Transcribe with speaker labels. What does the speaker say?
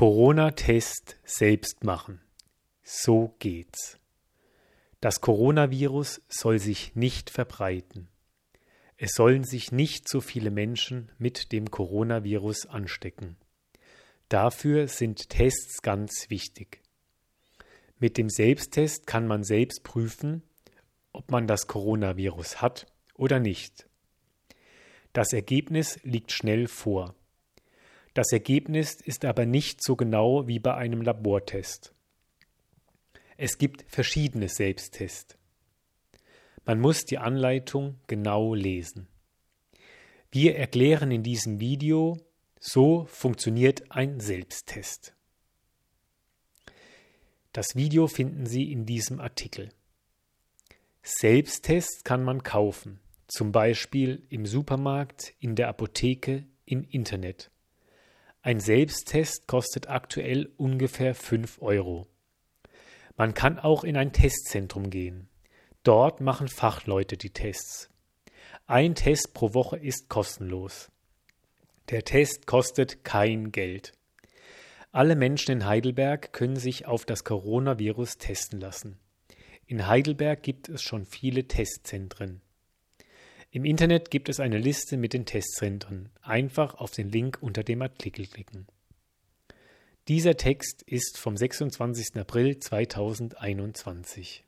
Speaker 1: Corona-Test selbst machen. So geht's. Das Coronavirus soll sich nicht verbreiten. Es sollen sich nicht so viele Menschen mit dem Coronavirus anstecken. Dafür sind Tests ganz wichtig. Mit dem Selbsttest kann man selbst prüfen, ob man das Coronavirus hat oder nicht. Das Ergebnis liegt schnell vor. Das Ergebnis ist aber nicht so genau wie bei einem Labortest. Es gibt verschiedene Selbsttests. Man muss die Anleitung genau lesen. Wir erklären in diesem Video, so funktioniert ein Selbsttest. Das Video finden Sie in diesem Artikel. Selbsttests kann man kaufen, zum Beispiel im Supermarkt, in der Apotheke, im Internet. Ein Selbsttest kostet aktuell ungefähr 5 Euro. Man kann auch in ein Testzentrum gehen. Dort machen Fachleute die Tests. Ein Test pro Woche ist kostenlos. Der Test kostet kein Geld. Alle Menschen in Heidelberg können sich auf das Coronavirus testen lassen. In Heidelberg gibt es schon viele Testzentren. Im Internet gibt es eine Liste mit den Testzentren. Einfach auf den Link unter dem Artikel klicken. Dieser Text ist vom 26. April 2021.